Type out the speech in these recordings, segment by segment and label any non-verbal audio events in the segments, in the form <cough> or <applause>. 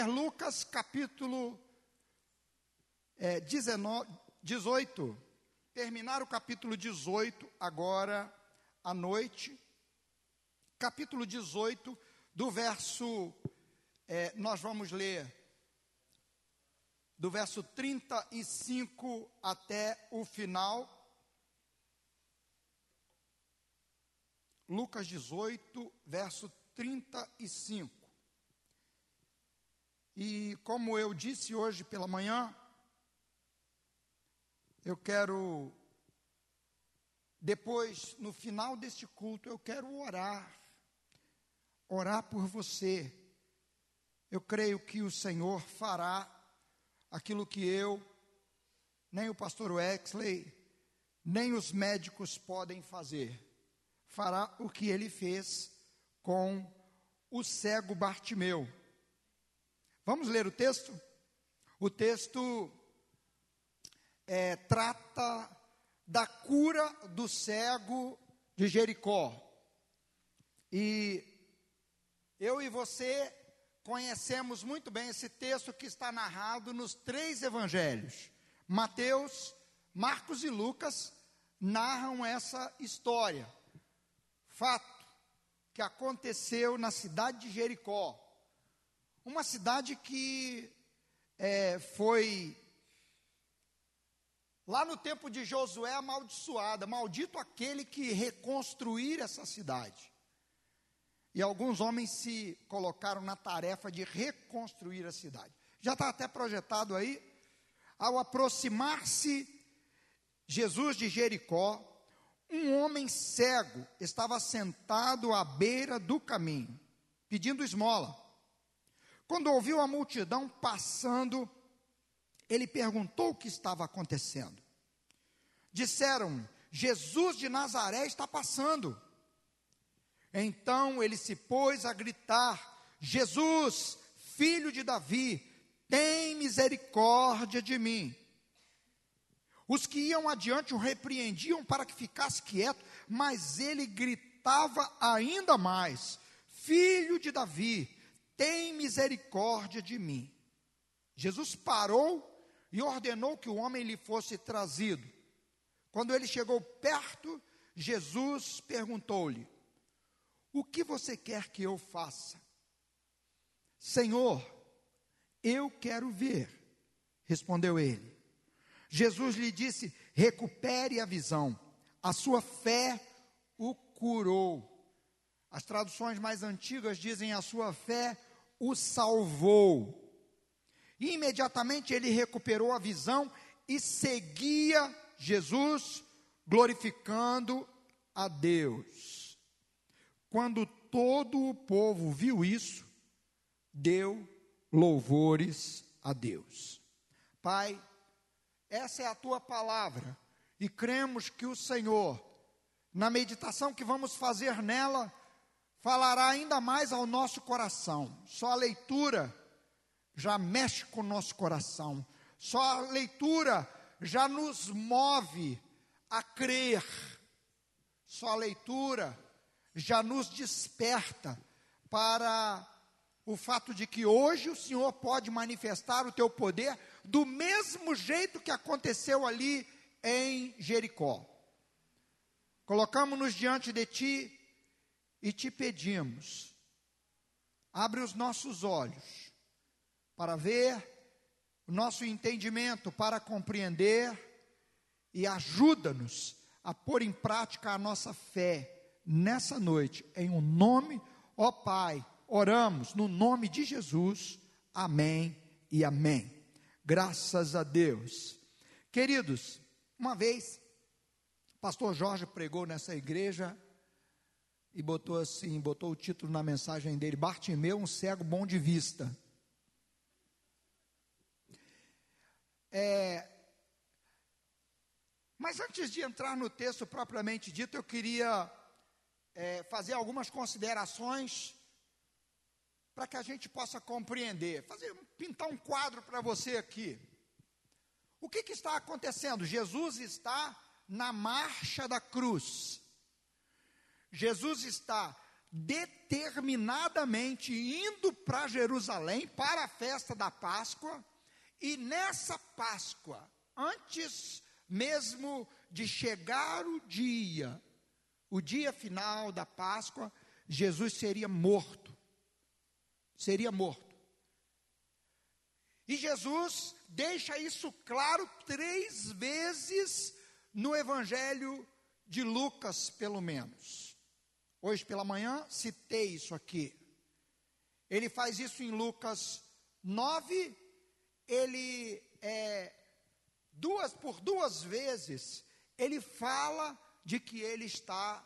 ler Lucas capítulo é, 19, 18. Terminar o capítulo 18 agora à noite. Capítulo 18, do verso. É, nós vamos ler do verso 35 até o final. Lucas 18, verso 35. E como eu disse hoje pela manhã, eu quero, depois, no final deste culto, eu quero orar, orar por você. Eu creio que o Senhor fará aquilo que eu, nem o pastor Wexley, nem os médicos podem fazer. Fará o que ele fez com o cego Bartimeu. Vamos ler o texto? O texto é, trata da cura do cego de Jericó. E eu e você conhecemos muito bem esse texto que está narrado nos três evangelhos. Mateus, Marcos e Lucas narram essa história. Fato que aconteceu na cidade de Jericó. Uma cidade que é, foi Lá no tempo de Josué, amaldiçoada, maldito aquele que reconstruir essa cidade. E alguns homens se colocaram na tarefa de reconstruir a cidade. Já está até projetado aí. Ao aproximar-se Jesus de Jericó, um homem cego estava sentado à beira do caminho, pedindo esmola. Quando ouviu a multidão passando, ele perguntou o que estava acontecendo. Disseram: Jesus de Nazaré está passando. Então ele se pôs a gritar: Jesus, filho de Davi, tem misericórdia de mim. Os que iam adiante o repreendiam para que ficasse quieto, mas ele gritava ainda mais: Filho de Davi, tem misericórdia de mim. Jesus parou e ordenou que o homem lhe fosse trazido. Quando ele chegou perto, Jesus perguntou-lhe: O que você quer que eu faça? Senhor, eu quero ver, respondeu ele. Jesus lhe disse: Recupere a visão, a sua fé o curou. As traduções mais antigas dizem: A sua fé o salvou. E imediatamente ele recuperou a visão e seguia Jesus glorificando a Deus. Quando todo o povo viu isso, deu louvores a Deus. Pai, essa é a tua palavra e cremos que o Senhor, na meditação que vamos fazer nela, falará ainda mais ao nosso coração. Só a leitura já mexe com o nosso coração. Só a leitura já nos move a crer. Só a leitura já nos desperta para o fato de que hoje o Senhor pode manifestar o teu poder do mesmo jeito que aconteceu ali em Jericó. Colocamos-nos diante de ti e te pedimos, abre os nossos olhos para ver, o nosso entendimento para compreender e ajuda-nos a pôr em prática a nossa fé nessa noite, em o um nome, ó Pai, oramos no nome de Jesus, amém e amém. Graças a Deus. Queridos, uma vez, pastor Jorge pregou nessa igreja e botou assim, botou o título na mensagem dele, Bartimeu, um cego bom de vista. É, mas antes de entrar no texto propriamente dito, eu queria é, fazer algumas considerações para que a gente possa compreender, fazer, pintar um quadro para você aqui. O que, que está acontecendo? Jesus está na marcha da cruz. Jesus está determinadamente indo para Jerusalém para a festa da Páscoa, e nessa Páscoa, antes mesmo de chegar o dia, o dia final da Páscoa, Jesus seria morto. Seria morto. E Jesus deixa isso claro três vezes no Evangelho de Lucas, pelo menos. Hoje pela manhã citei isso aqui. Ele faz isso em Lucas 9, ele é, duas por duas vezes ele fala de que ele está,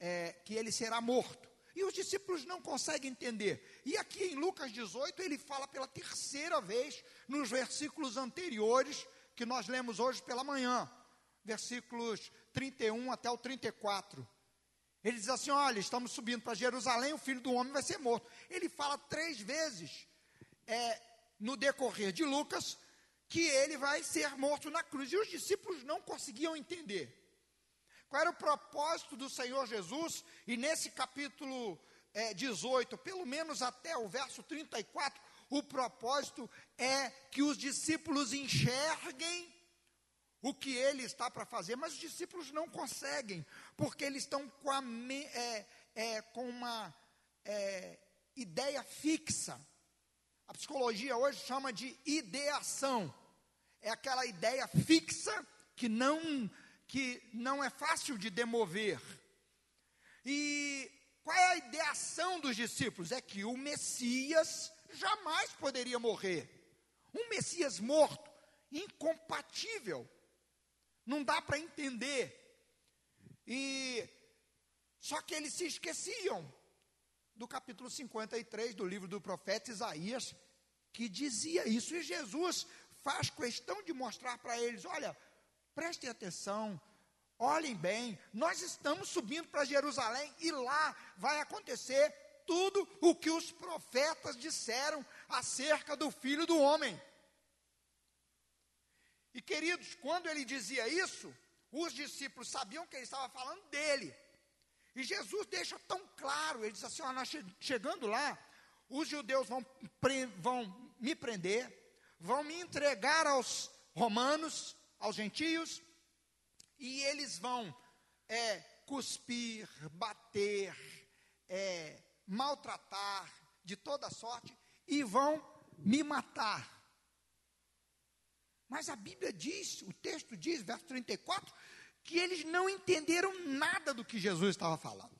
é, que ele será morto. E os discípulos não conseguem entender. E aqui em Lucas 18, ele fala pela terceira vez, nos versículos anteriores, que nós lemos hoje pela manhã, versículos 31 até o 34. Ele diz assim: Olha, estamos subindo para Jerusalém, o filho do homem vai ser morto. Ele fala três vezes é, no decorrer de Lucas que ele vai ser morto na cruz. E os discípulos não conseguiam entender. Qual era o propósito do Senhor Jesus? E nesse capítulo é, 18, pelo menos até o verso 34, o propósito é que os discípulos enxerguem o que ele está para fazer, mas os discípulos não conseguem, porque eles estão com, a, é, é, com uma é, ideia fixa. A psicologia hoje chama de ideação. É aquela ideia fixa que não que não é fácil de demover. E qual é a ideação dos discípulos? É que o Messias jamais poderia morrer. Um Messias morto, incompatível. Não dá para entender. E só que eles se esqueciam do capítulo 53 do livro do profeta Isaías, que dizia isso. E Jesus faz questão de mostrar para eles: olha, prestem atenção, olhem bem, nós estamos subindo para Jerusalém e lá vai acontecer tudo o que os profetas disseram acerca do filho do homem. E queridos, quando ele dizia isso, os discípulos sabiam que ele estava falando dele. E Jesus deixa tão claro, ele diz assim: nós chegando lá, os judeus vão, vão me prender, vão me entregar aos romanos, aos gentios, e eles vão é, cuspir, bater, é, maltratar de toda sorte e vão me matar. Mas a Bíblia diz, o texto diz, verso 34, que eles não entenderam nada do que Jesus estava falando.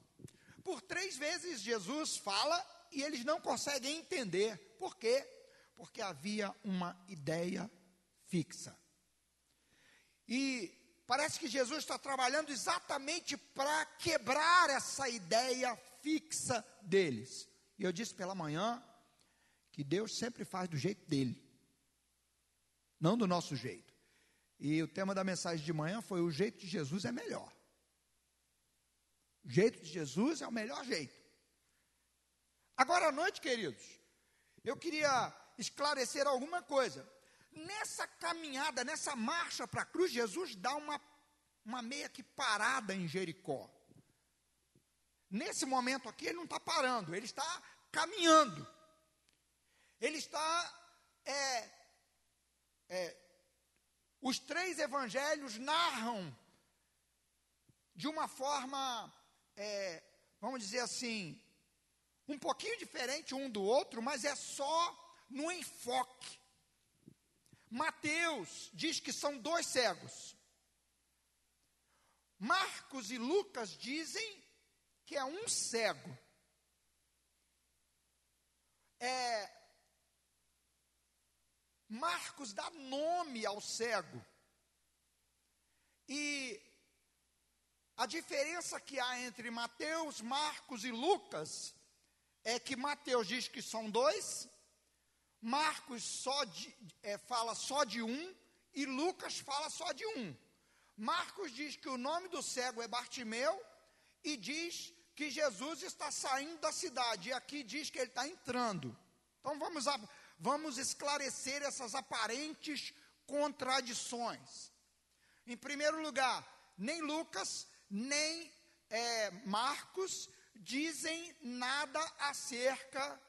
Por três vezes Jesus fala e eles não conseguem entender. Por quê? Porque havia uma ideia fixa. E parece que Jesus está trabalhando exatamente para quebrar essa ideia fixa deles. E eu disse pela manhã que Deus sempre faz do jeito dele, não do nosso jeito. E o tema da mensagem de manhã foi: o jeito de Jesus é melhor. O jeito de Jesus é o melhor jeito. Agora à noite, queridos, eu queria esclarecer alguma coisa. Nessa caminhada, nessa marcha para a cruz, Jesus dá uma, uma meia que parada em Jericó. Nesse momento aqui, ele não está parando, ele está caminhando. Ele está. É, é, os três evangelhos narram de uma forma, é, vamos dizer assim, um pouquinho diferente um do outro, mas é só no enfoque. Mateus diz que são dois cegos. Marcos e Lucas dizem que é um cego. É, Marcos dá nome ao cego. E a diferença que há entre Mateus, Marcos e Lucas é que Mateus diz que são dois, Marcos só de, é, fala só de um e Lucas fala só de um. Marcos diz que o nome do cego é Bartimeu e diz que Jesus está saindo da cidade. E aqui diz que ele está entrando. Então vamos, vamos esclarecer essas aparentes contradições. Em primeiro lugar, nem Lucas, nem é, Marcos dizem nada acerca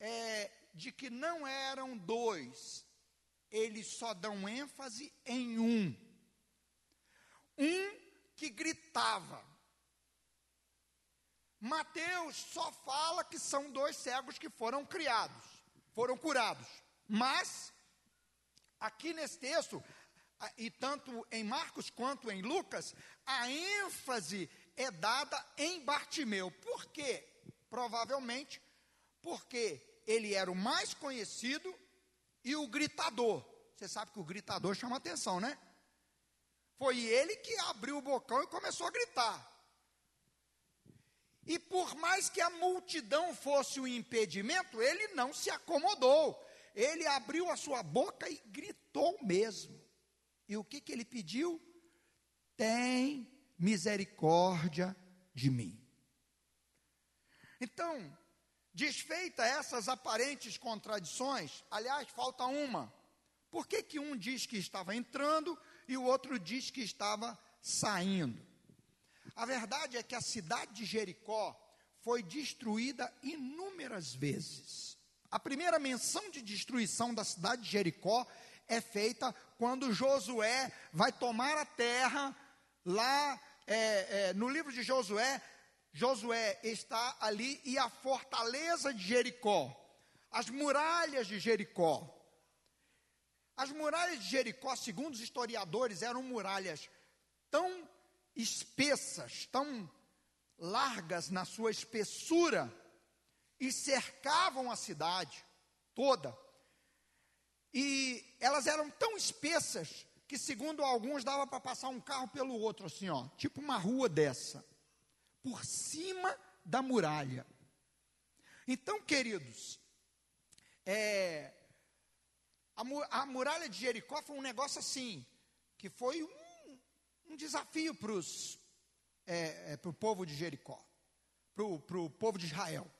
é, de que não eram dois, eles só dão ênfase em um. Um que gritava. Mateus só fala que são dois cegos que foram criados, foram curados. Mas, aqui nesse texto, e tanto em Marcos quanto em Lucas, a ênfase é dada em Bartimeu. Por quê? Provavelmente porque ele era o mais conhecido e o gritador. Você sabe que o gritador chama atenção, né? Foi ele que abriu o bocão e começou a gritar. E por mais que a multidão fosse o um impedimento, ele não se acomodou. Ele abriu a sua boca e gritou mesmo. E o que, que ele pediu? Tem misericórdia de mim. Então, desfeita essas aparentes contradições, aliás, falta uma. Por que, que um diz que estava entrando e o outro diz que estava saindo? A verdade é que a cidade de Jericó foi destruída inúmeras vezes. A primeira menção de destruição da cidade de Jericó é feita quando Josué vai tomar a terra lá é, é, no livro de Josué. Josué está ali e a fortaleza de Jericó, as muralhas de Jericó. As muralhas de Jericó, segundo os historiadores, eram muralhas tão espessas, tão largas na sua espessura, e cercavam a cidade toda. E elas eram tão espessas que, segundo alguns, dava para passar um carro pelo outro, assim, ó, tipo uma rua dessa, por cima da muralha. Então, queridos, é, a, a, muralha de Jericó foi um negócio assim, que foi um, um desafio para é, é, o povo de Jericó, para o povo de Israel.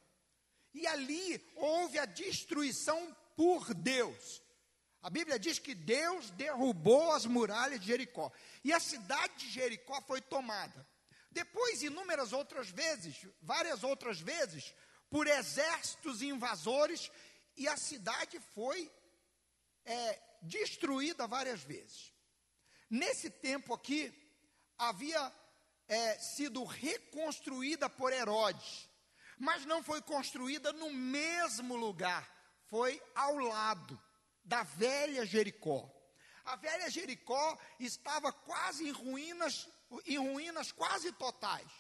E ali houve a destruição por Deus. A Bíblia diz que Deus derrubou as muralhas de Jericó. E a cidade de Jericó foi tomada. Depois, inúmeras outras vezes, várias outras vezes, por exércitos invasores, e a cidade foi é, destruída várias vezes. Nesse tempo aqui, havia é, sido reconstruída por Herodes mas não foi construída no mesmo lugar, foi ao lado da velha Jericó. A velha Jericó estava quase em ruínas, em ruínas quase totais.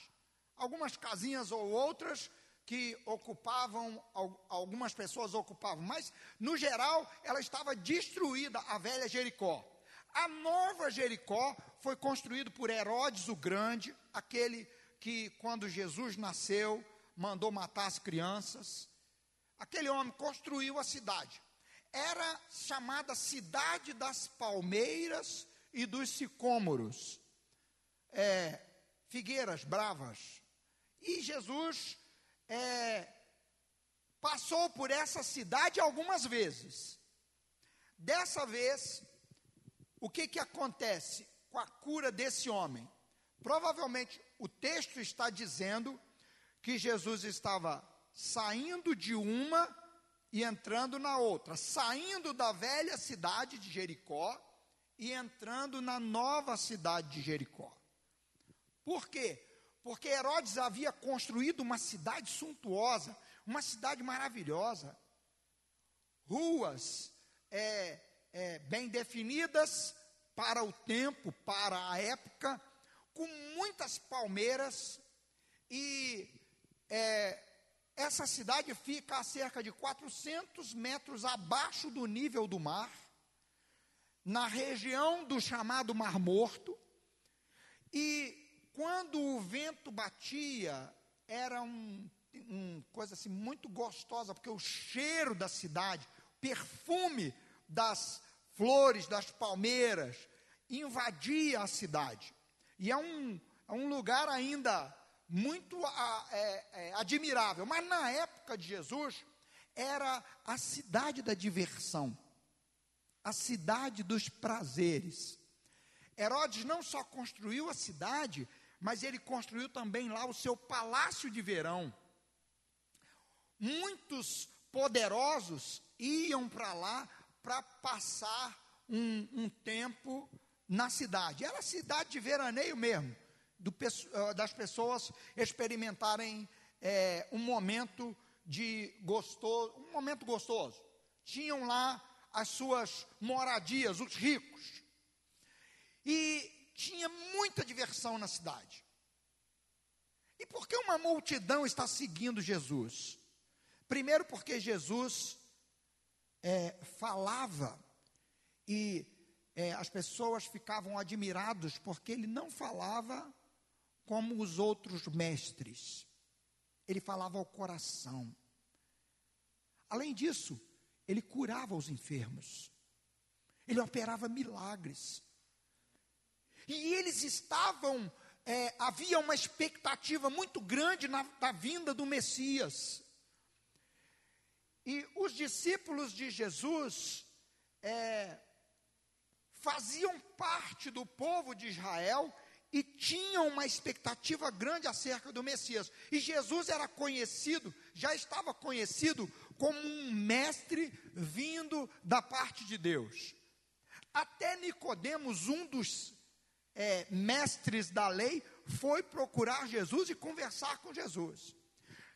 Algumas casinhas ou outras que ocupavam, algumas pessoas ocupavam, mas no geral ela estava destruída, a velha Jericó. A nova Jericó foi construída por Herodes o Grande, aquele que quando Jesus nasceu, mandou matar as crianças. Aquele homem construiu a cidade. Era chamada Cidade das Palmeiras e dos Sicômoros. É, figueiras bravas. E Jesus é, passou por essa cidade algumas vezes. Dessa vez, o que, que acontece com a cura desse homem? Provavelmente o texto está dizendo que Jesus estava saindo de uma e entrando na outra, saindo da velha cidade de Jericó e entrando na nova cidade de Jericó. Por quê? Porque Herodes havia construído uma cidade suntuosa, uma cidade maravilhosa, ruas é, é, bem definidas para o tempo, para a época, com muitas palmeiras e é, essa cidade fica a cerca de 400 metros abaixo do nível do mar, na região do chamado Mar Morto, e quando o vento batia, era um, um coisa assim muito gostosa, porque o cheiro da cidade, perfume das flores, das palmeiras, invadia a cidade. E é um, é um lugar ainda muito é, é, admirável. Mas na época de Jesus, era a cidade da diversão, a cidade dos prazeres. Herodes não só construiu a cidade, mas ele construiu também lá o seu palácio de verão. Muitos poderosos iam para lá para passar um, um, tempo na cidade. Era cidade de veraneio mesmo, do, ah, das pessoas experimentarem é, um momento de gostoso, um momento gostoso. Tinham lá as suas moradias, os ricos. E tinha muita diversão na cidade. E por que uma multidão está seguindo Jesus? Primeiro, porque Jesus é, falava e é, as pessoas ficavam admirados porque ele não falava como os outros mestres, ele falava ao coração. Além disso, ele curava os enfermos, ele operava milagres. E eles estavam, é, havia uma expectativa muito grande na, na vinda do Messias. E os discípulos de Jesus é, faziam parte do povo de Israel e tinham uma expectativa grande acerca do Messias. E Jesus era conhecido, já estava conhecido como um mestre vindo da parte de Deus. Até Nicodemos, um dos é, mestres da lei, foi procurar Jesus e conversar com Jesus.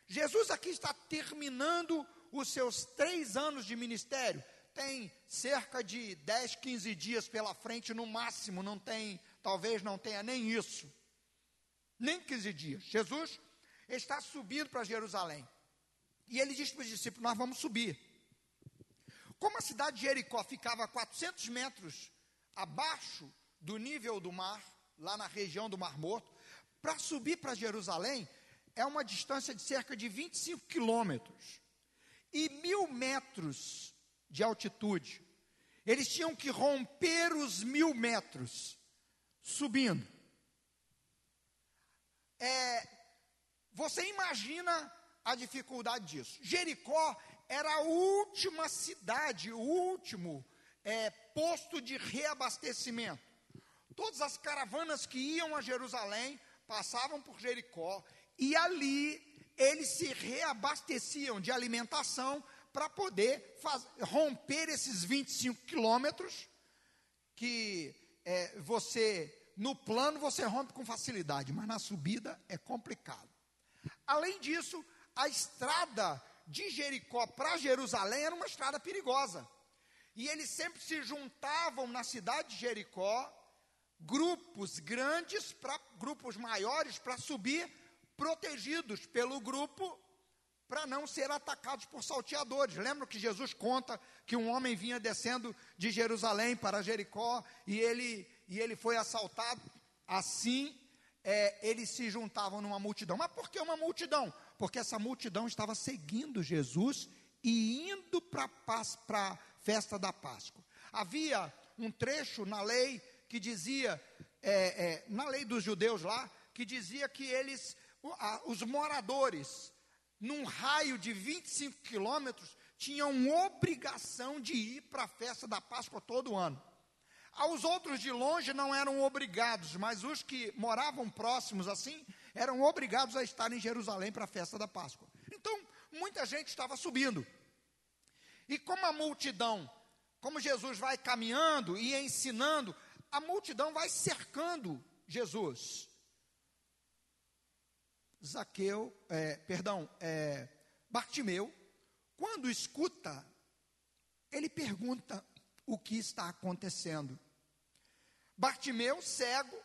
Jesus aqui está terminando os seus três anos de ministério, tem cerca de 10, 15 dias pela frente no máximo, não tem, talvez não tenha nem isso, nem 15 dias. Jesus está subindo para Jerusalém. E ele diz para os discípulos: Nós vamos subir. Como a cidade de Jericó ficava a 400 metros abaixo do nível do mar, lá na região do Mar Morto, para subir para Jerusalém é uma distância de cerca de 25 quilômetros e mil metros de altitude. Eles tinham que romper os mil metros subindo. É, você imagina a dificuldade disso. Jericó era a última cidade, o último é, posto de reabastecimento. Todas as caravanas que iam a Jerusalém passavam por Jericó e ali eles se reabasteciam de alimentação para poder faz, romper esses 25 quilômetros que é, você, no plano, você rompe com facilidade, mas na subida é complicado. Além disso, a estrada de Jericó para Jerusalém era uma estrada perigosa. E eles sempre se juntavam na cidade de Jericó, grupos grandes, para grupos maiores, para subir protegidos pelo grupo para não ser atacados por salteadores. Lembra que Jesus conta que um homem vinha descendo de Jerusalém para Jericó e ele, e ele foi assaltado? Assim, é, eles se juntavam numa multidão. Mas por que uma multidão? Porque essa multidão estava seguindo Jesus e indo para a festa da Páscoa. Havia um trecho na lei que dizia, é, é, na lei dos judeus lá, que dizia que eles os moradores, num raio de 25 quilômetros, tinham obrigação de ir para a festa da Páscoa todo ano. Aos outros de longe não eram obrigados, mas os que moravam próximos assim, eram obrigados a estar em Jerusalém para a festa da Páscoa. Então, muita gente estava subindo. E como a multidão, como Jesus vai caminhando e ensinando, a multidão vai cercando Jesus. Zaqueu, é, perdão, é, Bartimeu, quando escuta, ele pergunta o que está acontecendo. Bartimeu, cego,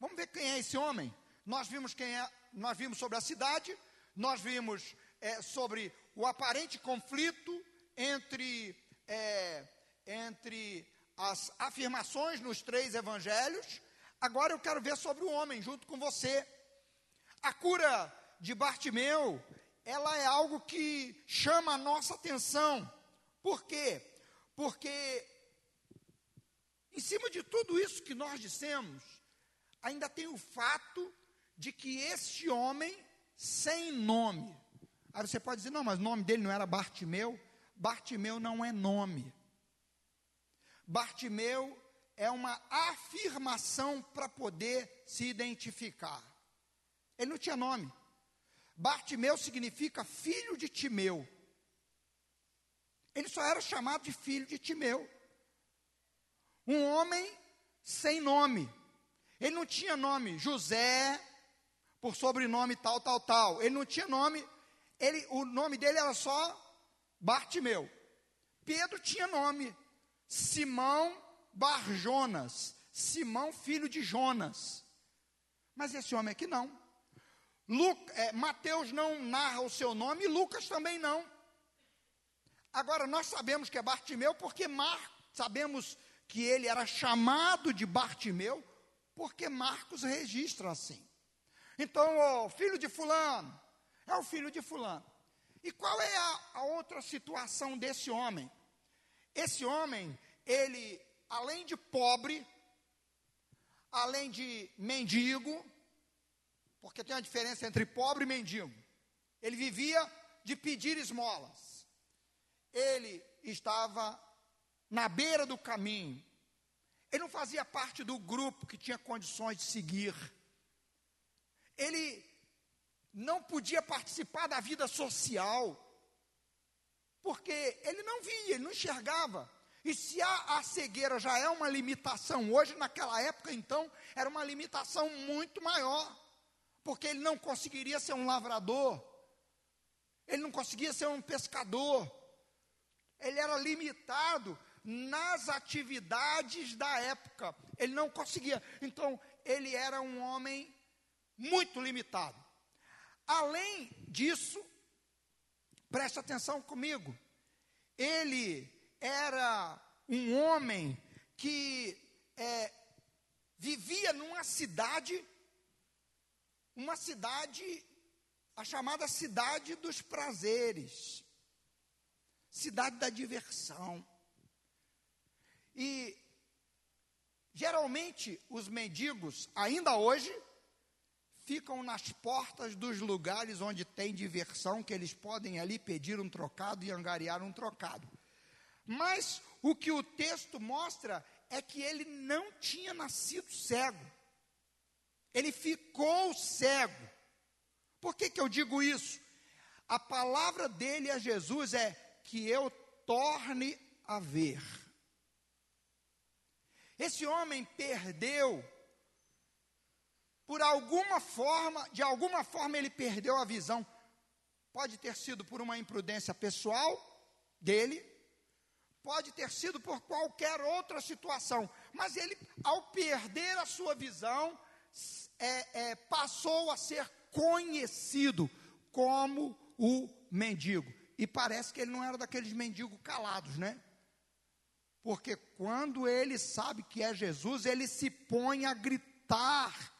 vamos ver quem é esse homem. Nós vimos quem é, nós vimos sobre a cidade, nós vimos é, sobre o aparente conflito entre, é, entre as afirmações nos três evangelhos. Agora eu quero ver sobre o homem, junto com você. A cura de Bartimeu, ela é algo que chama a nossa atenção. Por quê? Porque em cima de tudo isso que nós dissemos, ainda tem o fato de que este homem sem nome. Aí você pode dizer, não, mas o nome dele não era Bartimeu. Bartimeu não é nome. Bartimeu é uma afirmação para poder se identificar. Ele não tinha nome. Bartimeu significa filho de Timeu. Ele só era chamado de filho de Timeu. Um homem sem nome. Ele não tinha nome José, por sobrenome tal, tal, tal. Ele não tinha nome, ele, o nome dele era só Bartimeu. Pedro tinha nome, Simão Barjonas, Simão filho de Jonas. Mas esse homem aqui não. É, Mateus não narra o seu nome Lucas também não. Agora, nós sabemos que é Bartimeu porque Mar, sabemos que ele era chamado de Bartimeu porque Marcos registra assim. Então, o filho de Fulano é o filho de Fulano. E qual é a, a outra situação desse homem? Esse homem, ele, além de pobre, além de mendigo, porque tem uma diferença entre pobre e mendigo. Ele vivia de pedir esmolas. Ele estava na beira do caminho. Ele não fazia parte do grupo que tinha condições de seguir. Ele não podia participar da vida social, porque ele não via, ele não enxergava. E se a, a, cegueira já é uma limitação hoje, naquela época então, era uma limitação muito maior, porque ele não conseguiria ser um lavrador, ele não conseguia ser um pescador, ele era limitado nas atividades da época, ele não conseguia. Então, ele era um homem muito limitado. Além disso, preste atenção comigo, ele era um homem que é, vivia numa cidade, uma cidade, a chamada cidade dos prazeres, cidade da diversão. E geralmente os mendigos, ainda hoje, ficam nas portas dos lugares onde tem diversão, que eles podem ali pedir um trocado e angariar um trocado. Mas o que o texto mostra é que ele não tinha nascido cego. Ele ficou cego. Por que, que eu digo isso? A palavra dele a Jesus é que eu torne a ver. Esse homem perdeu por alguma forma, de alguma forma ele perdeu a visão. Pode ter sido por uma imprudência pessoal dele, pode ter sido por qualquer outra situação, mas ele, ao perder a sua visão, é, é, passou a ser conhecido como o mendigo. E parece que ele não era daqueles mendigos calados, né? Porque quando ele sabe que é Jesus, ele se põe a gritar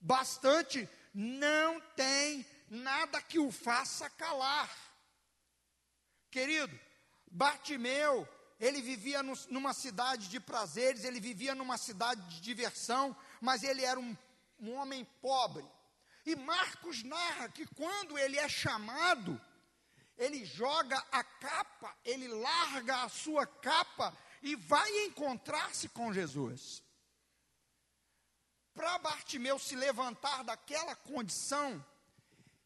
bastante, não tem nada que o faça calar. Querido, Bartimeu, ele vivia no, numa cidade de prazeres, ele vivia numa cidade de diversão, mas ele era um, um homem pobre. E Marcos narra que quando ele é chamado, ele joga a capa, ele larga a sua capa e vai encontrar-se com Jesus para Bartimeu se levantar daquela condição,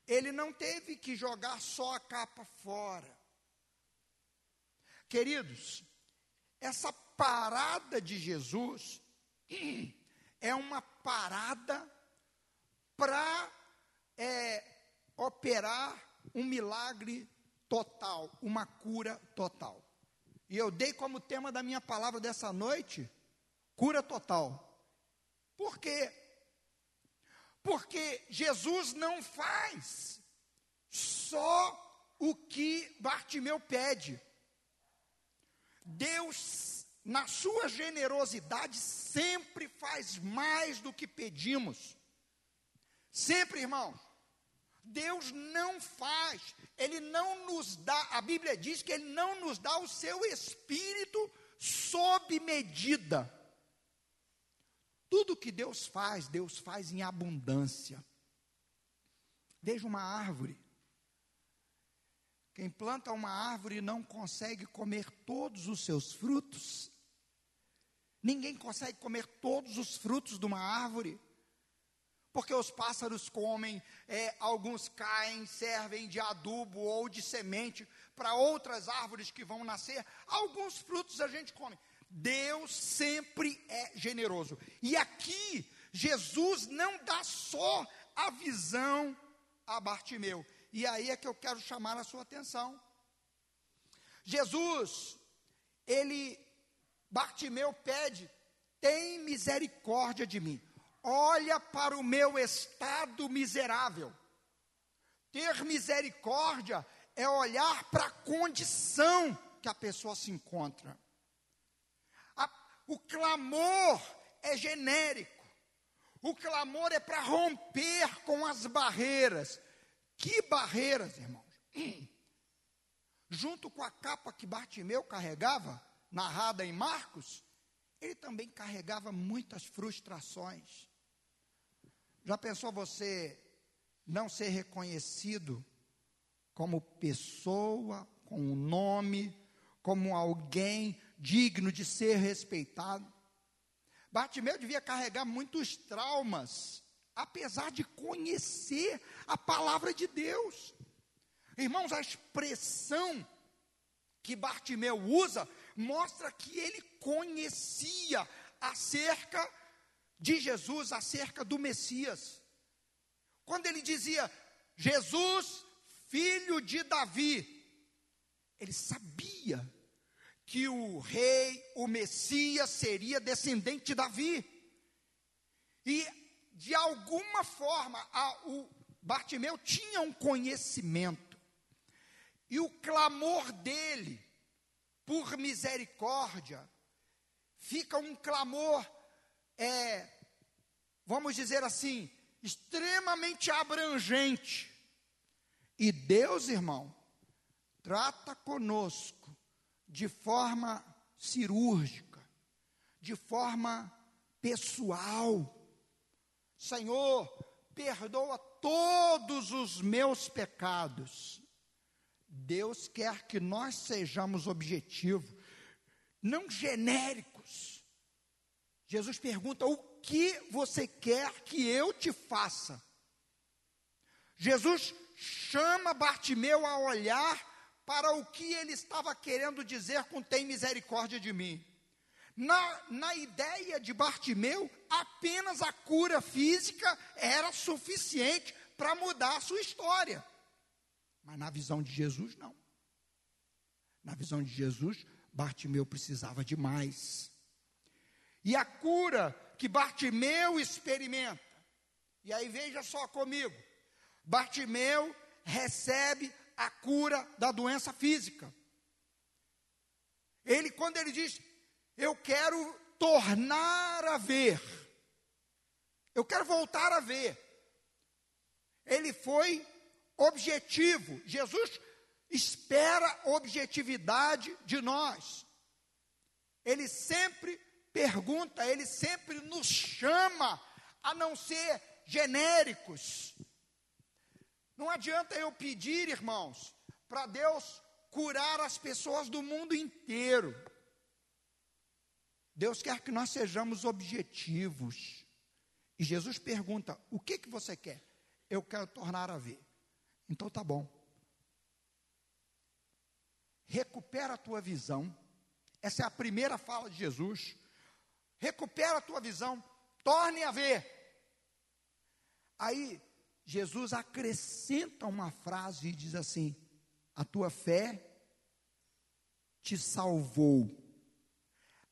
ele não teve que jogar só a capa fora. Queridos, essa parada de Jesus <clears throat> é uma parada para é, operar um milagre total, uma cura total. E eu dei como tema da minha palavra dessa noite, cura total. Por quê? Porque Jesus não faz só o que Bartimeu pede. Deus, na sua generosidade, sempre faz mais do que pedimos. Sempre, irmão. Deus não faz, Ele não nos dá, a Bíblia diz que Ele não nos dá o seu espírito sob medida. Tudo que Deus faz, Deus faz em abundância. Veja uma árvore. Quem planta uma árvore não consegue comer todos os seus frutos. Ninguém consegue comer todos os frutos de uma árvore. Porque os pássaros comem, é, alguns caem, servem de adubo ou de semente para outras árvores que vão nascer. Alguns frutos a gente come. Deus sempre é generoso. E aqui, Jesus não dá só a visão a Bartimeu. E aí é que eu quero chamar a sua atenção. Jesus, ele Bartimeu pede: tem misericórdia de mim. Olha para o meu estado miserável. Ter misericórdia é olhar para a condição que a pessoa se encontra. A, o clamor é genérico. O clamor é para romper com as barreiras. Que barreiras, irmãos? <clears throat> Junto com a capa que Bartimeu carregava, narrada em Marcos, ele também carregava muitas frustrações. Já pensou você não ser reconhecido como pessoa, com um nome, como alguém digno de ser respeitado? Bartimeu devia carregar muitos traumas, apesar de conhecer a palavra de Deus. Irmãos, a expressão que Bartimeu usa mostra que ele conhecia acerca de Jesus, acerca do Messias. Quando ele dizia Jesus, filho de Davi, ele sabia que o rei, o Messias, seria descendente de Davi. E, de alguma forma, a, o Bartimeu tinha um conhecimento. E o clamor dele por misericórdia, fica um clamor, é, vamos dizer assim, extremamente abrangente. E Deus, irmão, trata conosco de forma cirúrgica, de forma pessoal. Senhor, perdoa todos os meus pecados. Deus quer que nós sejamos objetivos, não genéricos. Jesus pergunta: o que você quer que eu te faça? Jesus chama Bartimeu a olhar para o que ele estava querendo dizer com tem misericórdia de mim. Na, na ideia de Bartimeu, apenas a cura física era suficiente para mudar a sua história. Mas na visão de Jesus, não. Na visão de Jesus, Bartimeu precisava de mais. E a cura que Bartimeu experimenta, e aí veja só comigo: Bartimeu recebe a cura da doença física. Ele, quando ele diz, eu quero tornar a ver, eu quero voltar a ver, ele foi objetivo. Jesus espera objetividade de nós. Ele sempre pergunta, ele sempre nos chama a não ser genéricos. Não adianta eu pedir, irmãos, para Deus curar as pessoas do mundo inteiro. Deus quer que nós sejamos objetivos. E Jesus pergunta: o que, que você quer? Eu quero tornar a ver. Então tá bom. Recupera a tua visão. Essa é a primeira fala de Jesus. Recupera a tua visão, torne a ver. Aí Jesus acrescenta uma frase e diz assim: A tua fé te salvou.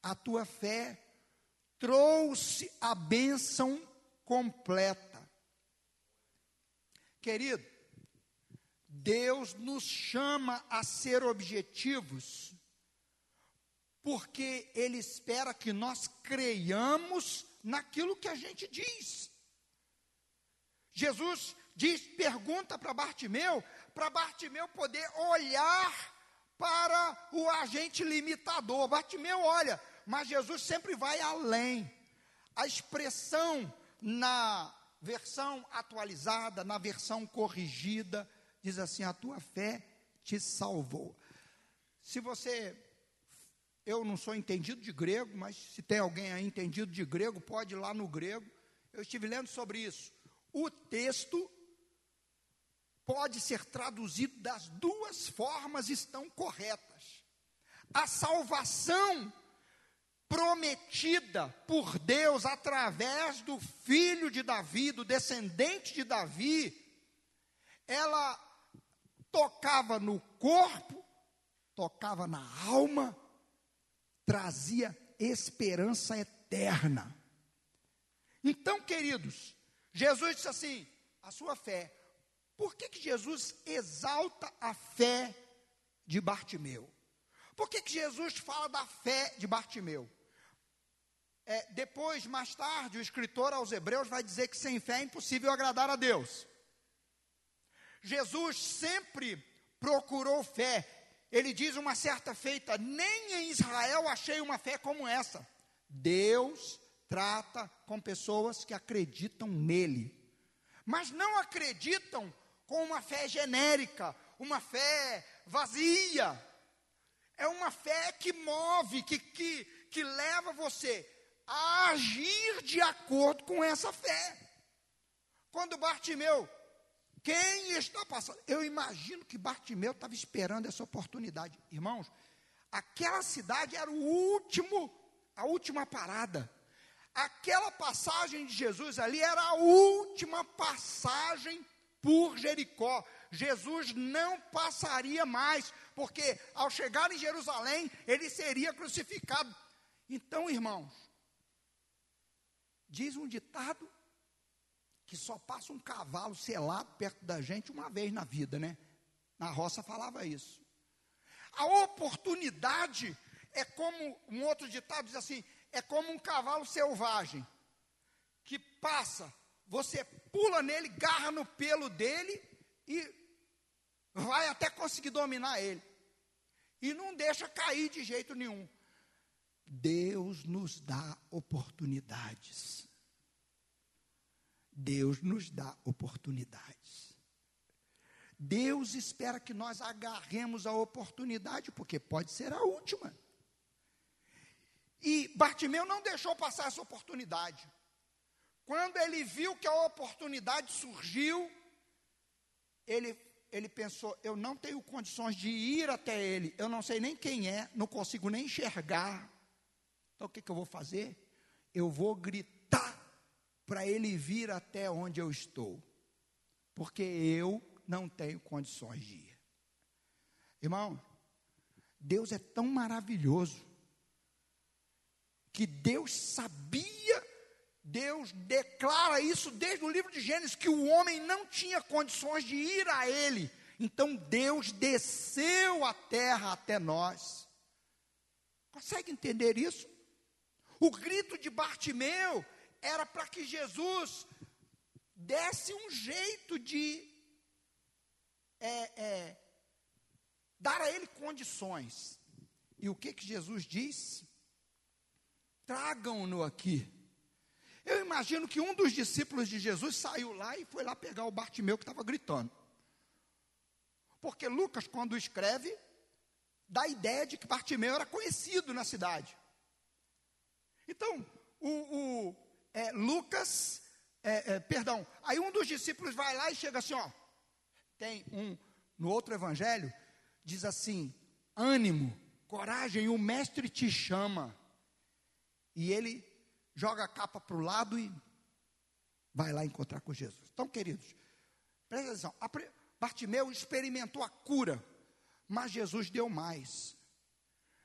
A tua fé trouxe a bênção completa. Querido, Deus nos chama a ser objetivos, porque Ele espera que nós creiamos naquilo que a gente diz. Jesus diz, pergunta para Bartimeu, para Bartimeu poder olhar para o agente limitador. Bartimeu olha, mas Jesus sempre vai além. A expressão na versão atualizada, na versão corrigida, diz assim: a tua fé te salvou. Se você Eu não sou entendido de grego, mas se tem alguém aí entendido de grego, pode ir lá no grego. Eu estive lendo sobre isso. O texto pode ser traduzido das duas formas, estão corretas. A salvação prometida por Deus através do filho de Davi, do descendente de Davi, ela tocava no corpo, tocava na alma, trazia esperança eterna. Então, queridos, Jesus disse assim: a sua fé. Por que, que Jesus exalta a fé de Bartimeu? Por que, que Jesus fala da fé de Bartimeu? É, depois, mais tarde, o escritor aos Hebreus vai dizer que sem fé é impossível agradar a Deus. Jesus sempre procurou fé. Ele diz uma certa feita: nem em Israel achei uma fé como essa. Deus trata com pessoas que acreditam nele, mas não acreditam com uma fé genérica, uma fé vazia. É uma fé que move, que, que, que leva você a agir de acordo com essa fé. Quando Bartimeu quem está passando? Eu imagino que Bartimeu estava esperando essa oportunidade. Irmãos, aquela cidade era o último, a última parada. Aquela passagem de Jesus ali era a última passagem por Jericó. Jesus não passaria mais, porque ao chegar em Jerusalém, ele seria crucificado. Então, irmãos, diz um ditado que só passa um cavalo selado perto da gente uma vez na vida, né? Na roça falava isso. A oportunidade é como, um outro ditado diz assim, é como um cavalo selvagem, que passa, você pula nele, garra no pelo dele e vai até conseguir dominar ele. E não deixa cair de jeito nenhum. Deus nos dá oportunidades. Deus nos dá oportunidades. Deus espera que nós agarremos a oportunidade, porque pode ser a última. E Bartimeu não deixou passar essa oportunidade. Quando ele viu que a oportunidade surgiu, ele, ele pensou: eu não tenho condições de ir até ele, eu não sei nem quem é, não consigo nem enxergar. Então o que, que eu vou fazer? Eu vou gritar para ele vir até onde eu estou, porque eu não tenho condições de ir. Irmão, Deus é tão maravilhoso que Deus sabia, Deus declara isso desde o livro de Gênesis, que o homem não tinha condições de ir a Ele. Então Deus desceu a terra até nós. Consegue entender isso? O grito de Bartimeu era para que Jesus desse um jeito de é, é, dar a ele condições. E o que que Jesus diz? Tragam-no aqui. Eu imagino que um dos discípulos de Jesus saiu lá e foi lá pegar o Bartimeu que estava gritando. Porque Lucas, quando escreve, dá a ideia de que Bartimeu era conhecido na cidade. Então, o, o, é, Lucas, é, é, perdão, aí um dos discípulos vai lá e chega assim, ó, tem um, no outro evangelho, diz assim, ânimo, coragem, o mestre te chama, e ele joga a capa para o lado e vai lá encontrar com Jesus. Então, queridos, presta atenção, Bartimeu experimentou a cura, mas Jesus deu mais.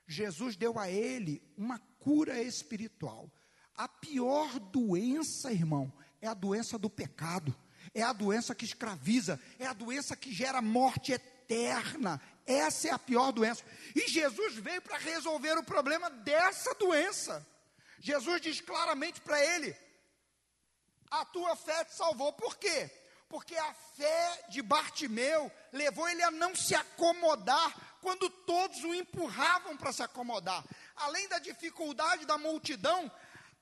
Jesus deu a ele uma cura espiritual. A pior doença, irmão, é a doença do pecado, é a doença que escraviza, é a doença que gera morte eterna. Essa é a pior doença. E Jesus veio para resolver o problema dessa doença. Jesus diz claramente para ele: A tua fé te salvou. Por quê? Porque a fé de Bartimeu levou ele a não se acomodar quando todos o empurravam para se acomodar. Além da dificuldade da multidão,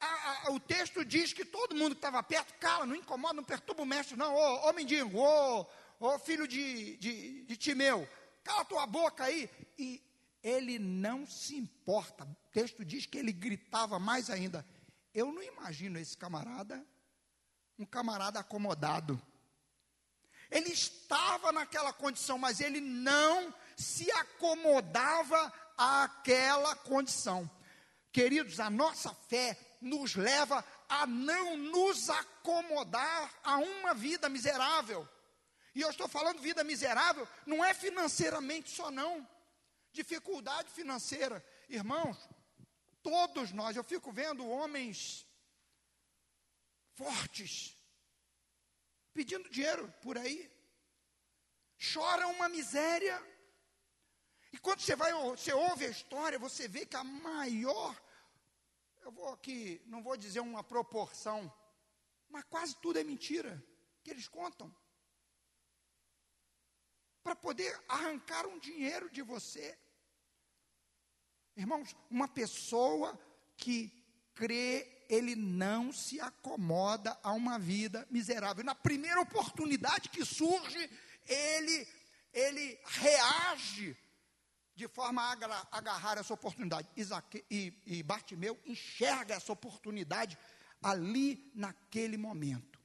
a, a, o texto diz que todo mundo que estava perto, cala, não incomoda, não perturba o mestre, não, ô, ô mendigo, ô, ô filho de, de, de Timeu, cala tua boca aí. E ele não se importa. O texto diz que ele gritava mais ainda. Eu não imagino esse camarada, um camarada acomodado. Ele estava naquela condição, mas ele não se acomodava àquela condição. Queridos, a nossa fé nos leva a não nos acomodar a uma vida miserável. E eu estou falando vida miserável, não é financeiramente só não. Dificuldade financeira. Irmãos, todos nós, eu fico vendo homens fortes pedindo dinheiro por aí. Choram uma miséria. E quando você vai, você ouve a história, você vê que a maior eu vou aqui, não vou dizer uma proporção, mas quase tudo é mentira que eles contam. Para poder arrancar um dinheiro de você. Irmãos, uma pessoa que crê, ele não se acomoda a uma vida miserável. Na primeira oportunidade que surge, ele ele reage de forma a agarrar essa oportunidade. Isaac, e, e Bartimeu enxerga essa oportunidade ali naquele momento.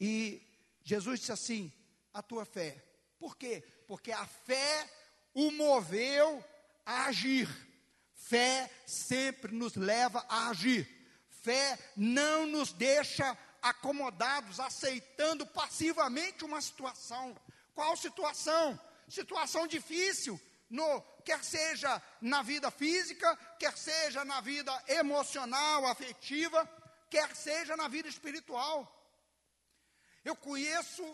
E Jesus disse assim: a tua fé. Por quê? Porque a fé o moveu a agir. Fé sempre nos leva a agir. Fé não nos deixa acomodados, aceitando passivamente uma situação. Qual situação? Situação difícil, no, quer seja na vida física, quer seja na vida emocional, afetiva, quer seja na vida espiritual. Eu conheço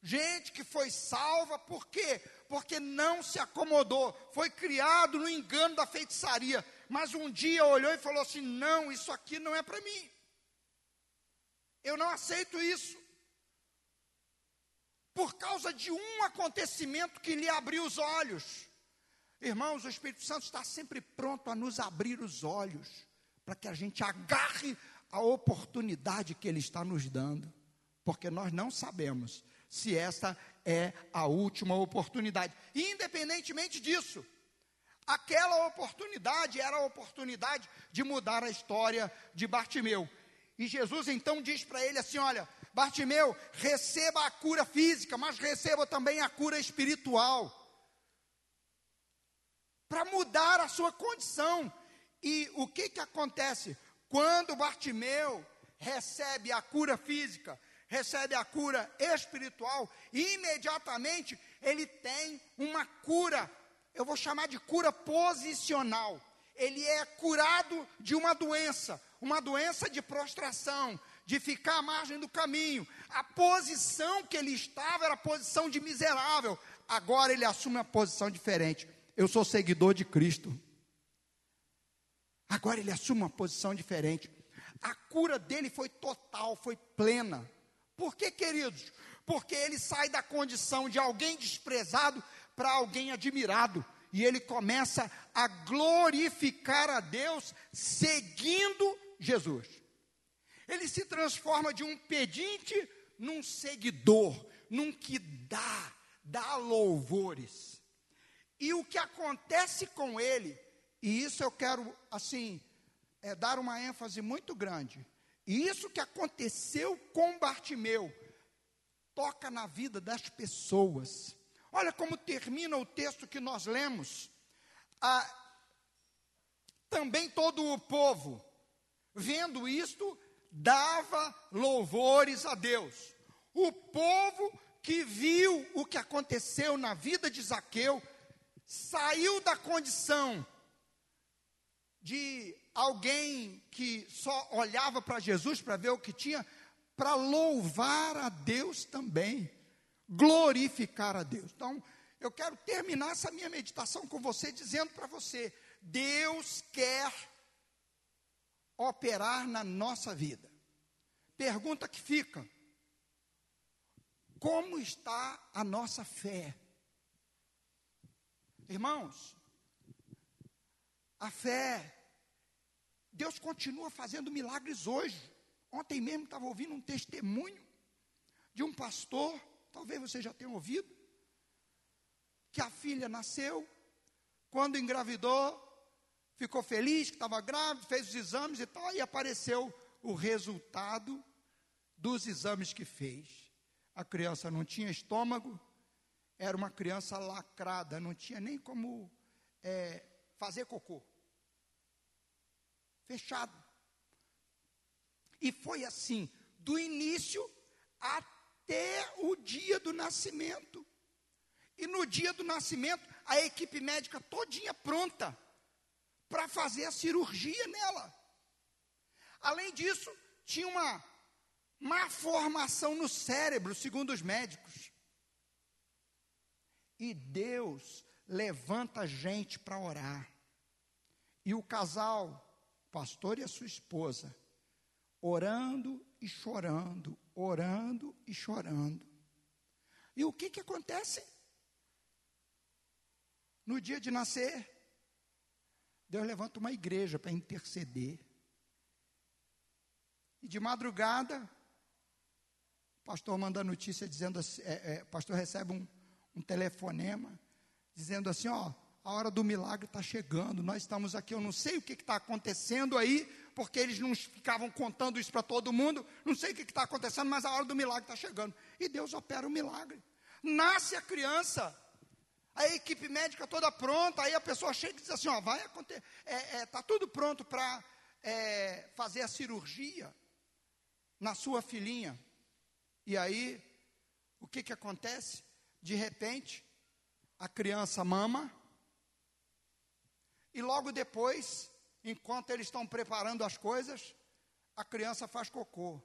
gente que foi salva, por quê? Porque não se acomodou, foi criado no engano da feitiçaria, mas um dia olhou e falou assim: não, isso aqui não é para mim, eu não aceito isso. Por causa de um acontecimento que lhe abriu os olhos. Irmãos, o Espírito Santo está sempre pronto a nos abrir os olhos, para que a gente agarre a oportunidade que Ele está nos dando, porque nós não sabemos se esta é a última oportunidade. Independentemente disso, aquela oportunidade era a oportunidade de mudar a história de Bartimeu. E Jesus então diz para ele assim: Olha, Bartimeu, receba a cura física, mas receba também a cura espiritual para mudar a sua condição. E o que, que acontece? Quando Bartimeu recebe a cura física, recebe a cura espiritual, imediatamente ele tem uma cura, eu vou chamar de cura posicional. Ele é curado de uma doença, uma doença de prostração, de ficar à margem do caminho. A posição que ele estava era a posição de miserável. Agora ele assume uma posição diferente eu sou seguidor de Cristo. Agora ele assume uma posição diferente. A cura dele foi total, foi plena. Por que, queridos? Porque ele sai da condição de alguém desprezado para alguém admirado. E ele começa a glorificar a Deus seguindo Jesus. Ele se transforma de um pedinte num seguidor, num que dá, dá louvores. E o que acontece com ele, e isso eu quero, assim, é, dar uma ênfase muito grande. E isso que aconteceu com Bartimeu, toca na vida das pessoas. Olha como termina o texto que nós lemos. Ah, também todo o povo, vendo isto, dava louvores a Deus. O povo que viu o que aconteceu na vida de Zaqueu, saiu da condição de alguém que só olhava para Jesus para ver o que tinha, para louvar a Deus também, glorificar a Deus. Então, eu quero terminar essa minha meditação com você dizendo para você: Deus quer operar na nossa vida. Pergunta que fica: como está a nossa fé? Irmãos, a fé, Deus continua fazendo milagres hoje. Ontem mesmo estava ouvindo um testemunho de um pastor, talvez você já tenha ouvido, que a filha nasceu, Quando engravidou, ficou feliz que estava grávida, fez os exames e tal, e apareceu o resultado dos exames que fez. A criança não tinha estômago, era uma criança lacrada, não tinha nem como é, fazer cocô. Fechado. E foi assim, do início até o dia do nascimento. E no dia do nascimento, a equipe médica todinha pronta para fazer a cirurgia nela. Além disso, tinha uma má formação no cérebro, segundo os médicos. E Deus levanta gente para orar. E o casal, pastor e a sua esposa, orando e chorando, orando e chorando. E o que que acontece? No dia de nascer, Deus levanta uma igreja para interceder. E de madrugada, o pastor manda notícia dizendo assim, é, é, o pastor recebe um, um telefonema dizendo assim, ó, a hora do milagre está chegando, nós estamos aqui, eu não sei o que está acontecendo aí, porque eles não ficavam contando isso para todo mundo, não sei o que está acontecendo, mas a hora do milagre está chegando. E Deus opera o milagre. Nasce a criança, a equipe médica toda pronta, aí a pessoa chega e diz assim, ó, vai acontecer, é, é, tá tudo pronto para é, fazer a cirurgia na sua filhinha. E aí, o que, que acontece? De repente, a criança mama, e logo depois, enquanto eles estão preparando as coisas, a criança faz cocô.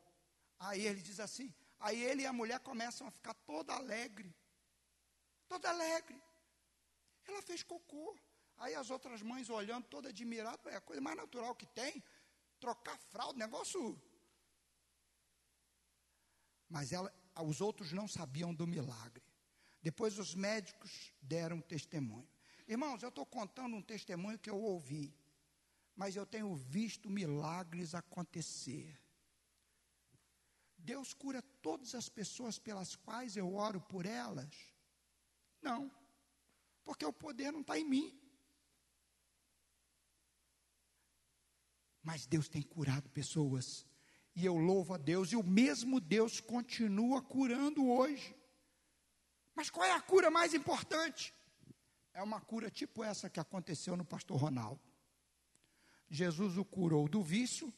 Aí ele diz assim, aí ele e a mulher começam a ficar toda alegre. Toda alegre. Ela fez cocô. Aí as outras mães olhando, toda admirada, é a coisa mais natural que tem. Trocar fralda, negócio. Mas ela, os outros não sabiam do milagre. Depois os médicos deram testemunho. Irmãos, eu estou contando um testemunho que eu ouvi, mas eu tenho visto milagres acontecer. Deus cura todas as pessoas pelas quais eu oro por elas? Não, porque o poder não está em mim. Mas Deus tem curado pessoas, e eu louvo a Deus, e o mesmo Deus continua curando hoje. Mas qual é a cura mais importante? É uma cura tipo essa que aconteceu no pastor Ronaldo. Jesus o curou do vício,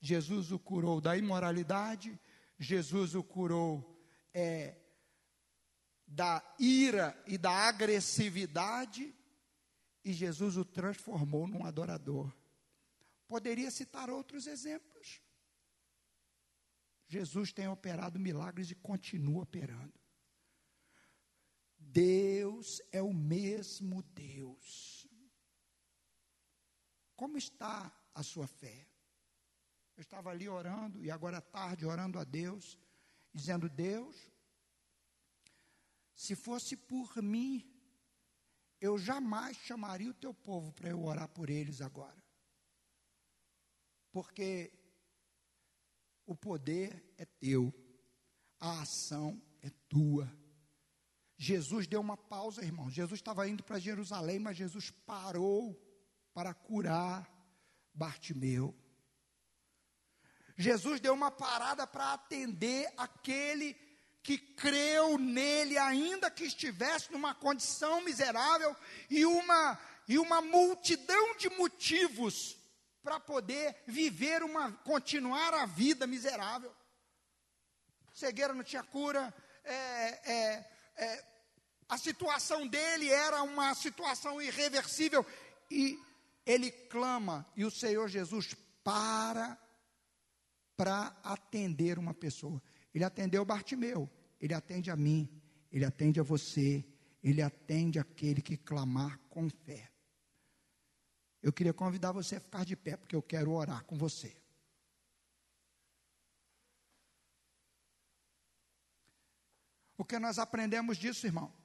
Jesus o curou da imoralidade, Jesus o curou é, da ira e da agressividade, e Jesus o transformou num adorador. Poderia citar outros exemplos. Jesus tem operado milagres e continua operando. Deus é o mesmo Deus. Como está a sua fé? Eu estava ali orando, e agora à tarde orando a Deus, dizendo: Deus, se fosse por mim, eu jamais chamaria o teu povo para eu orar por eles agora. Porque o poder é teu, a ação é tua. Jesus deu uma pausa, irmão. Jesus estava indo para Jerusalém, mas Jesus parou para curar Bartimeu. Jesus deu uma parada para atender aquele que creu nele, ainda que estivesse numa condição miserável e uma, e uma multidão de motivos para poder viver uma, continuar a vida miserável. Cegueira não tinha cura, é, é, é, a situação dele era uma situação irreversível e ele clama e o Senhor Jesus para para atender uma pessoa. Ele atendeu Bartimeu, ele atende a mim, ele atende a você, ele atende aquele que clamar com fé. Eu queria convidar você a ficar de pé, porque eu quero orar com você. O que nós aprendemos disso, irmão?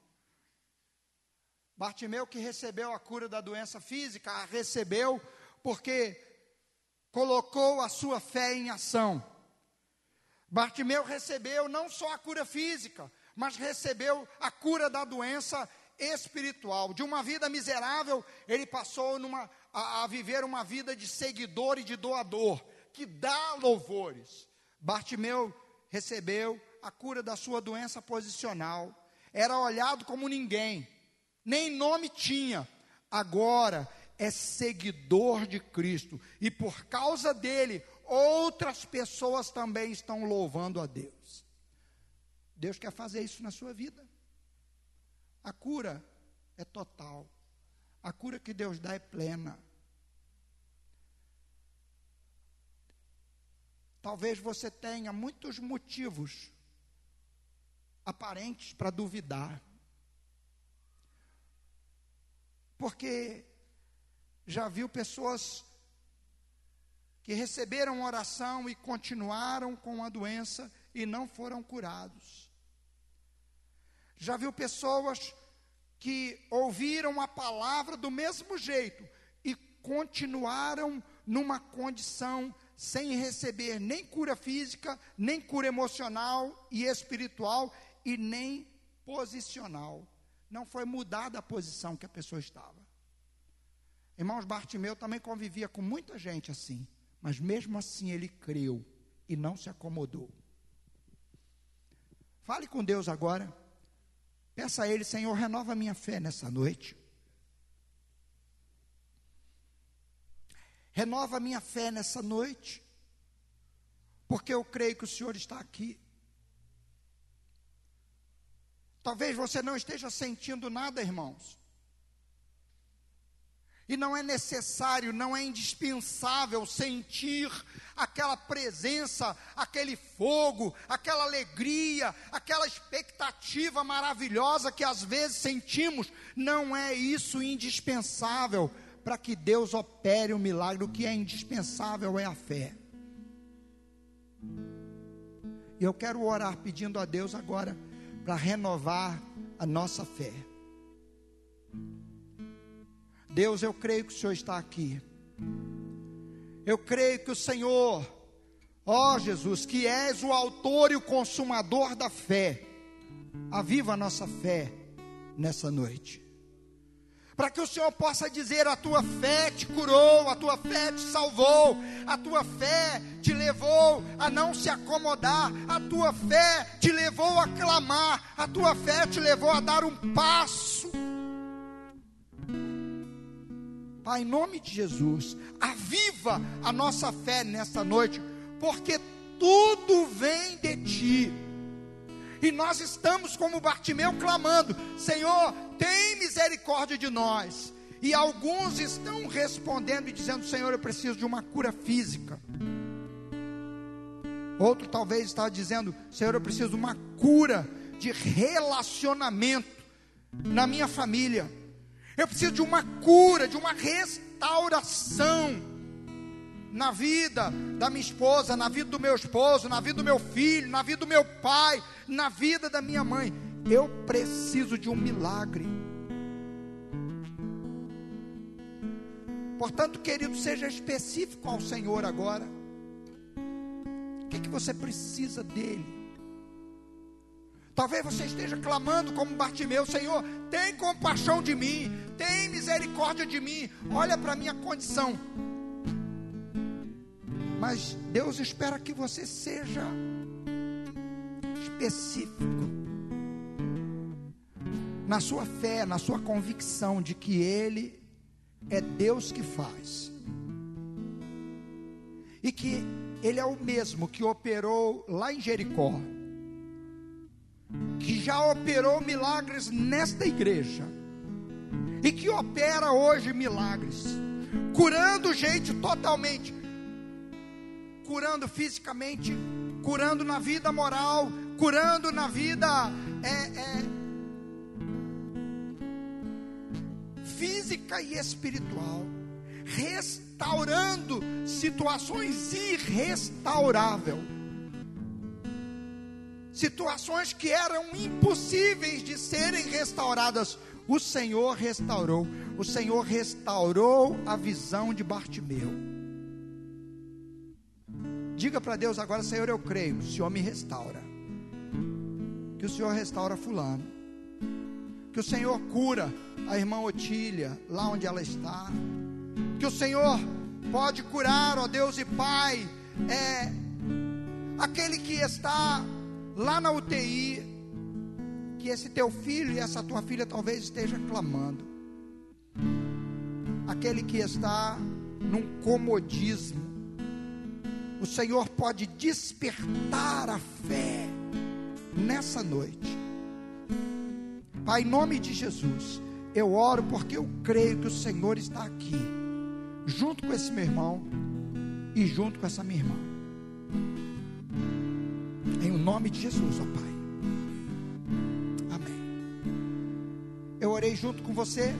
Bartimeu que recebeu a cura da doença física, a recebeu porque colocou a sua fé em ação. Bartimeu recebeu não só a cura física, mas recebeu a cura da doença espiritual. De uma vida miserável, ele passou numa, a, a viver uma vida de seguidor e de doador, que dá louvores. Bartimeu recebeu a cura da sua doença posicional. Era olhado como ninguém, nem nome tinha. Agora é seguidor de Cristo e por causa dele, outras pessoas também estão louvando a Deus. Deus quer fazer isso na sua vida. A cura é total. A cura que Deus dá é plena. Talvez você tenha muitos motivos aparentes para duvidar. Porque já viu pessoas que receberam oração e continuaram com a doença e não foram curados. Já viu pessoas que ouviram a palavra do mesmo jeito e continuaram numa condição sem receber nem cura física, nem cura emocional e espiritual e nem posicional. Não foi mudada a posição que a pessoa estava. Irmãos, Bartimeu também convivia com muita gente assim, mas mesmo assim ele creu e não se acomodou. Fale com Deus agora. Peça a Ele, Senhor, renova minha fé nessa noite. Renova minha fé nessa noite, porque eu creio que o Senhor está aqui. Talvez você não esteja sentindo nada, irmãos. E não é necessário, não é indispensável sentir aquela presença, aquele fogo, aquela alegria, aquela expectativa maravilhosa que às vezes sentimos. Não é isso indispensável para que Deus opere o milagre. O que é indispensável é a fé. E eu quero orar pedindo a Deus agora para renovar a nossa fé. Deus, eu creio que o Senhor está aqui. Eu creio que o Senhor, ó Jesus, que és o autor e o consumador da fé, aviva a nossa fé nessa noite para que o Senhor possa dizer: a tua fé te curou, a tua fé te salvou, a tua fé te levou a não se acomodar, a tua fé te levou a clamar, a tua fé te levou a dar um passo. Pai, em nome de Jesus, aviva a nossa fé nesta noite, porque tudo vem de ti. E nós estamos como Bartimeu clamando: Senhor, tem misericórdia de nós. E alguns estão respondendo e dizendo: Senhor, eu preciso de uma cura física. Outro talvez está dizendo: Senhor, eu preciso de uma cura de relacionamento na minha família. Eu preciso de uma cura, de uma restauração na vida da minha esposa, na vida do meu esposo, na vida do meu filho, na vida do meu pai, na vida da minha mãe. Eu preciso de um milagre. Portanto, querido, seja específico ao Senhor agora. O que, que você precisa dele? Talvez você esteja clamando como Bartimeu, Senhor, tem compaixão de mim, tem misericórdia de mim, olha para a minha condição. Mas Deus espera que você seja específico na sua fé, na sua convicção de que Ele é Deus que faz. E que Ele é o mesmo que operou lá em Jericó, que já operou milagres nesta igreja e que opera hoje milagres, curando gente totalmente, curando fisicamente, curando na vida moral, curando na vida é, é, física e espiritual, restaurando situações irrestauráveis, situações que eram impossíveis de serem restauradas. O Senhor restaurou, o Senhor restaurou a visão de Bartimeu. Diga para Deus agora, Senhor, eu creio, o Senhor me restaura. Que o Senhor restaura Fulano, Que o Senhor cura a irmã Otília, lá onde ela está. Que o Senhor pode curar, ó Deus e Pai, é aquele que está lá na UTI, que esse teu filho e essa tua filha talvez esteja clamando. Aquele que está num comodismo. O Senhor pode despertar a fé nessa noite. Pai, em nome de Jesus, eu oro porque eu creio que o Senhor está aqui, junto com esse meu irmão e junto com essa minha irmã. Em o nome de Jesus, ó Pai. Amém. Eu orei junto com você.